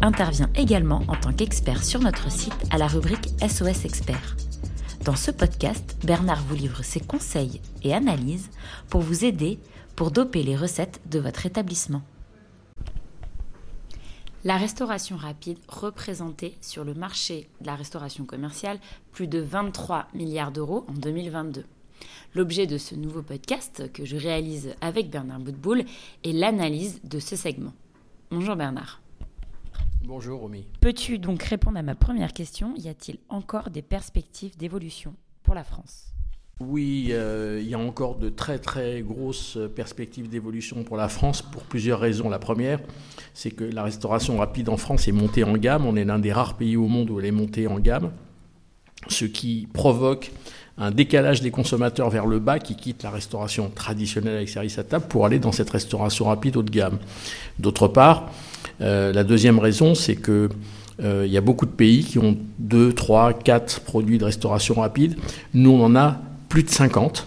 intervient également en tant qu'expert sur notre site à la rubrique SOS Expert. Dans ce podcast, Bernard vous livre ses conseils et analyses pour vous aider pour doper les recettes de votre établissement. La restauration rapide représentait sur le marché de la restauration commerciale plus de 23 milliards d'euros en 2022. L'objet de ce nouveau podcast que je réalise avec Bernard Boutboul est l'analyse de ce segment. Bonjour Bernard. Bonjour Romy. Peux-tu donc répondre à ma première question? Y a-t-il encore des perspectives d'évolution pour la France? Oui, euh, il y a encore de très très grosses perspectives d'évolution pour la France pour plusieurs raisons. La première, c'est que la restauration rapide en France est montée en gamme. On est l'un des rares pays au monde où elle est montée en gamme, ce qui provoque un décalage des consommateurs vers le bas qui quittent la restauration traditionnelle avec service à table pour aller dans cette restauration rapide haut de gamme. D'autre part, euh, la deuxième raison, c'est que euh, il y a beaucoup de pays qui ont 2, 3, 4 produits de restauration rapide. Nous, on en a plus de 50.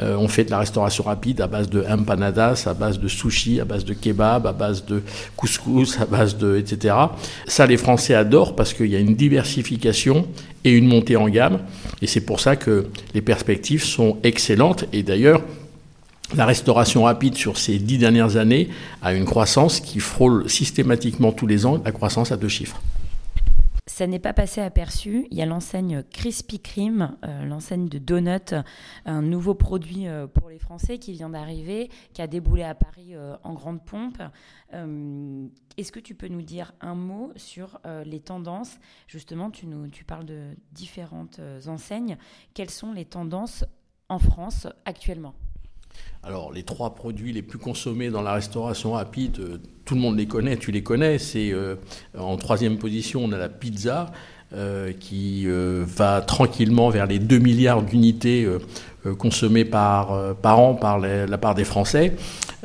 Euh, on fait de la restauration rapide à base de empanadas, à base de sushi, à base de kebab, à base de couscous, à base de etc. Ça, les Français adorent parce qu'il y a une diversification et une montée en gamme. Et c'est pour ça que les perspectives sont excellentes. Et d'ailleurs, la restauration rapide sur ces dix dernières années a une croissance qui frôle systématiquement tous les ans la croissance à deux chiffres. Ça n'est pas passé aperçu. Il y a l'enseigne Krispy Kreme, euh, l'enseigne de donuts, un nouveau produit euh, pour les Français qui vient d'arriver, qui a déboulé à Paris euh, en grande pompe. Est-ce que tu peux nous dire un mot sur les tendances? Justement, tu, nous, tu parles de différentes enseignes. Quelles sont les tendances en France actuellement? Alors, les trois produits les plus consommés dans la restauration rapide, euh, tout le monde les connaît, tu les connais. C'est euh, en troisième position, on a la pizza. Euh, qui va tranquillement vers les 2 milliards d'unités consommées par, an par la part des Français.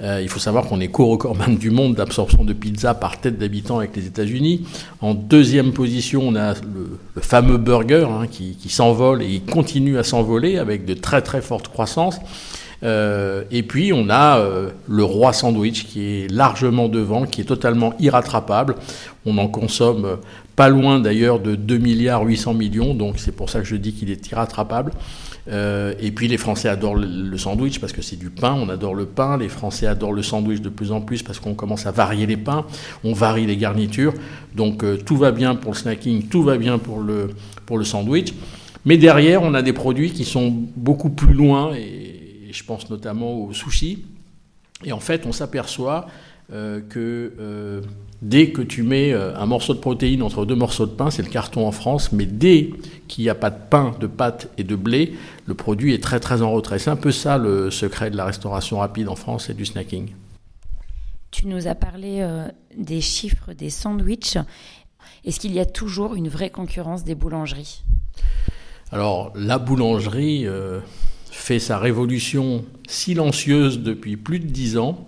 il faut savoir qu'on est co-recordman du monde d'absorption de pizza par tête d'habitant avec les États-Unis. En deuxième position, on a le, fameux burger hein, qui, qui s'envole et qui continue à s'envoler avec de très très fortes croissances. Euh, et puis on a euh, le roi sandwich qui est largement devant, qui est totalement irrattrapable. On en consomme euh, pas loin d'ailleurs de 2 milliards 800 millions, donc c'est pour ça que je dis qu'il est irrattrapable. et puis les Français adorent le, sandwich parce que c'est du pain, on adore le pain. Les Français adorent le sandwich de plus en plus parce qu'on commence à varier les pains, on varie les garnitures. Donc tout va bien pour le snacking, tout va bien pour le, pour le sandwich. Mais derrière, on a des produits qui sont beaucoup plus loin et je pense notamment au sushi. Et en fait, on s'aperçoit euh, que euh, dès que tu mets euh, un morceau de protéine entre deux morceaux de pain, c'est le carton en France, mais dès qu'il n'y a pas de pain, de pâte et de blé, le produit est très très en retrait. C'est un peu ça le secret de la restauration rapide en France et du snacking. Tu nous as parlé des chiffres des sandwichs. Est-ce qu'il y a toujours une vraie concurrence des boulangeries? Alors, la boulangerie fait sa révolution silencieuse depuis plus de dix ans,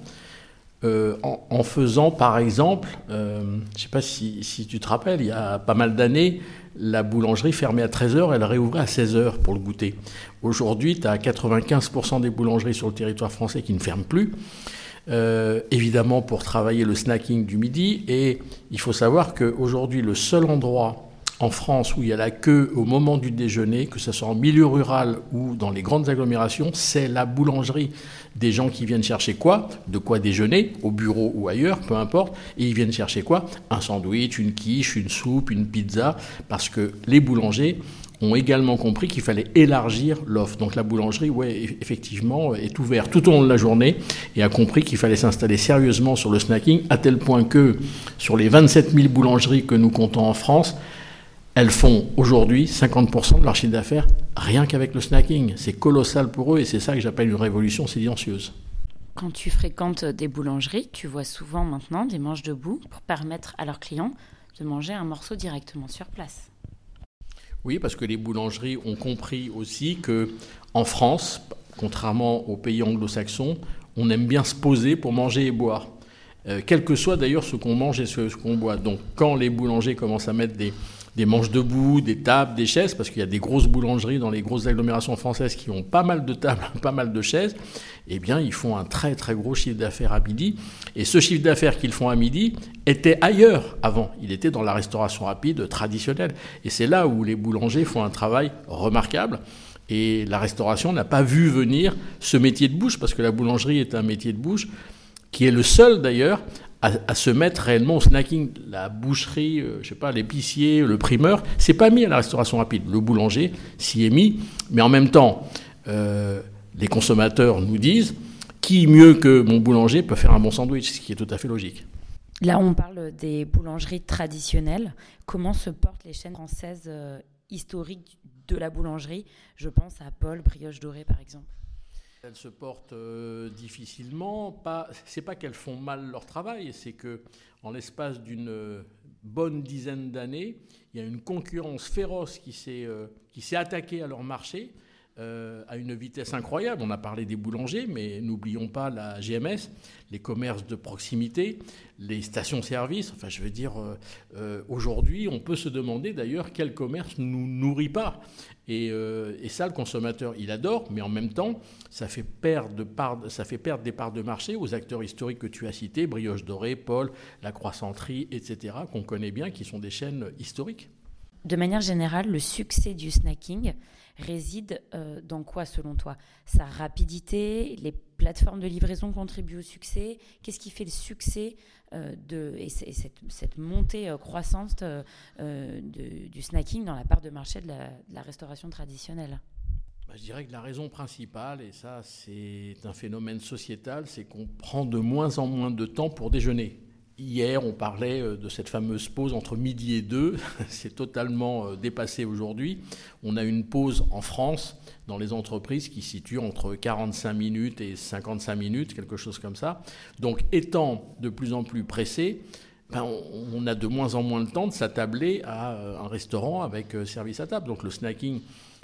euh, en, faisant par exemple, euh, je ne sais pas si, tu te rappelles, il y a pas mal d'années, la boulangerie fermait à 13h, elle réouvrait à 16h pour le goûter. Aujourd'hui, tu as 95% des boulangeries sur le territoire français qui ne ferment plus. Euh, évidemment pour travailler le snacking du midi. Et il faut savoir qu'aujourd'hui, le seul endroit en France où il y a la queue au moment du déjeuner, que ce soit en milieu rural ou dans les grandes agglomérations, c'est la boulangerie. Des gens qui viennent chercher quoi? De quoi déjeuner, au bureau ou ailleurs, peu importe. Et ils viennent chercher quoi? Un sandwich, une quiche, une soupe, une pizza, parce que les boulangers ont également compris qu'il fallait élargir l'offre. Donc la boulangerie, ouais, effectivement, est ouverte tout au long de la journée et a compris qu'il fallait s'installer sérieusement sur le snacking, à tel point que sur les 27 000 boulangeries que nous comptons en France, elles font aujourd'hui 50% de leur chiffre d'affaires rien qu'avec le snacking. C'est colossal pour eux et c'est ça que j'appelle une révolution silencieuse. Quand tu fréquentes des boulangeries, tu vois souvent maintenant des manches debout pour permettre à leurs clients de manger un morceau directement sur place. Oui, parce que les boulangeries ont compris aussi que en France, contrairement aux pays anglo-saxons, on aime bien se poser pour manger et boire. Euh, quel que soit d'ailleurs ce qu'on mange et ce, qu'on boit. Donc quand les boulangers commencent à mettre des, des manches debout, des tables, des chaises, parce qu'il y a des grosses boulangeries dans les grosses agglomérations françaises qui ont pas mal de tables, pas mal de chaises, eh bien ils font un très très gros chiffre d'affaires à midi. Et ce chiffre d'affaires qu'ils font à midi était ailleurs avant. Il était dans la restauration rapide traditionnelle. Et c'est là où les boulangers font un travail remarquable. Et la restauration n'a pas vu venir ce métier de bouche, parce que la boulangerie est un métier de bouche qui est le seul d'ailleurs à, se mettre réellement au snacking. La boucherie, euh, je sais pas, l'épicier, le primeur, c'est pas mis à la restauration rapide. Le boulanger s'y est mis, mais en même temps, euh, les consommateurs nous disent qui mieux que mon boulanger peut faire un bon sandwich, ce qui est tout à fait logique. Là, on parle des boulangeries traditionnelles. Comment se portent les chaînes françaises euh, historiques de la boulangerie? Je pense à Paul, Brioche Dorée par exemple. Elles se portent euh, difficilement. Pas, c'est pas qu'elles font mal leur travail, c'est que en l'espace d'une euh, bonne dizaine d'années, il y a une concurrence féroce qui s'est euh, qui s'est attaquée à leur marché à une vitesse incroyable. On a parlé des boulangers, mais n'oublions pas la GMS, les commerces de proximité, les stations-service. Enfin, je veux dire, aujourd'hui, on peut se demander d'ailleurs quel commerce nous nourrit pas. Euh, et, ça, le consommateur, il adore, mais en même temps, ça fait, perdre ça fait perdre des parts de marché aux acteurs historiques que tu as cités, Brioche Dorée, Paul, La Croissanterie, etc., qu'on connaît bien, qui sont des chaînes historiques. De manière générale, le succès du snacking réside euh, dans quoi selon toi? Sa rapidité, les plateformes de livraison contribuent au succès? Qu'est-ce qui fait le succès euh, de, et, cette, montée euh, croissante du snacking dans la part de marché de la, restauration traditionnelle? Bah, je dirais que la raison principale, et ça c'est un phénomène sociétal, c'est qu'on prend de moins en moins de temps pour déjeuner. Hier, on parlait euh, de cette fameuse pause entre midi et deux. C'est totalement euh, dépassé aujourd'hui. On a une pause en France dans les entreprises qui situe entre 45 minutes et 55 minutes, quelque chose comme ça. Donc, étant de plus en plus pressé, ben, on a de moins en moins le temps de s'attabler à euh, un restaurant avec service à table. Donc, le snacking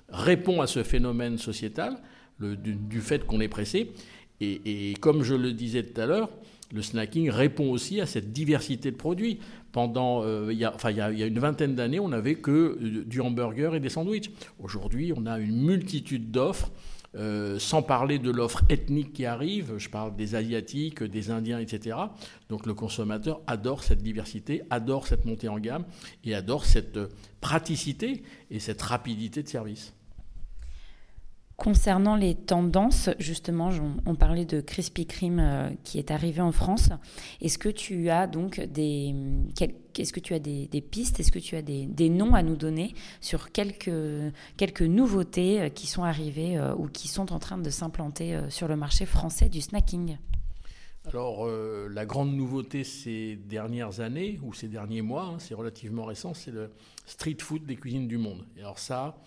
répond à ce phénomène sociétal du, fait qu'on est pressé. et comme je le disais tout à l'heure, le snacking répond aussi à cette diversité de produits. Pendant, euh, il, y a, une vingtaine d'années, on n'avait que euh, du hamburger et des sandwichs. Aujourd'hui, on a une multitude d'offres. Euh, sans parler de l'offre ethnique qui arrive, je parle des Asiatiques, des Indiens, etc. Donc le consommateur adore cette diversité, adore cette montée en gamme et adore cette praticité et cette rapidité de service. Concernant les tendances, justement, on, parlait de Krispy Kreme euh, qui est arrivé en France. Est-ce que tu as donc des, est-ce que tu as des, pistes, est-ce que tu as des, noms à nous donner sur quelques, quelques nouveautés euh, qui sont arrivées euh, ou qui sont en train de s'implanter sur le marché français du snacking? Alors, la grande nouveauté ces dernières années, ou ces derniers mois, hein, c'est relativement récent, c'est le street food des cuisines du monde. Et alors ça,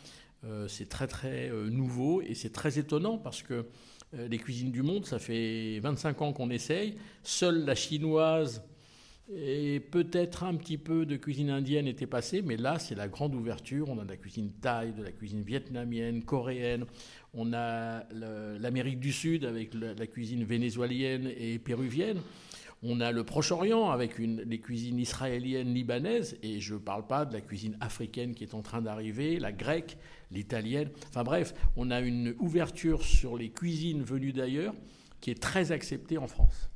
c'est très très euh, nouveau et c'est très étonnant parce que euh, les cuisines du monde, ça fait 25 ans qu'on essaye. Seule la chinoise et peut-être un petit peu de cuisine indienne était passée, mais là, c'est la grande ouverture. On a de la cuisine thaï, de la cuisine vietnamienne, coréenne. On a l'Amérique du Sud avec la cuisine vénézuélienne et péruvienne. On a le Proche-Orient avec les cuisines israéliennes, libanaises, et je ne parle pas de la cuisine africaine qui est en train d'arriver, la grecque, l'italienne. Enfin bref, on a une ouverture sur les cuisines venues d'ailleurs qui est très acceptée en France.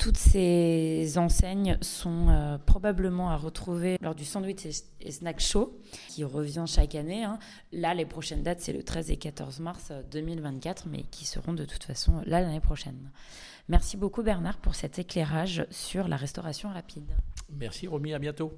Toutes ces enseignes sont euh, probablement à retrouver lors du Sandwich et Snack Show qui revient chaque année. Hein. Là, les prochaines dates, c'est le 13 et 14 mars 2024, mais qui seront de toute façon là l'année prochaine. Merci beaucoup Bernard pour cet éclairage sur la restauration rapide. Merci Romy, à bientôt.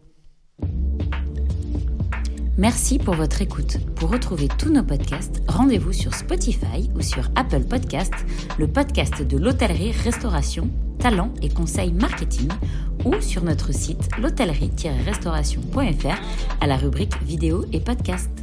Merci pour votre écoute. Pour retrouver tous nos podcasts, rendez-vous sur Spotify ou sur Apple Podcasts, le podcast de l'hôtellerie-restauration, talent et conseils marketing, ou sur notre site l'hôtellerie-restauration.fr à la rubrique vidéo et podcast.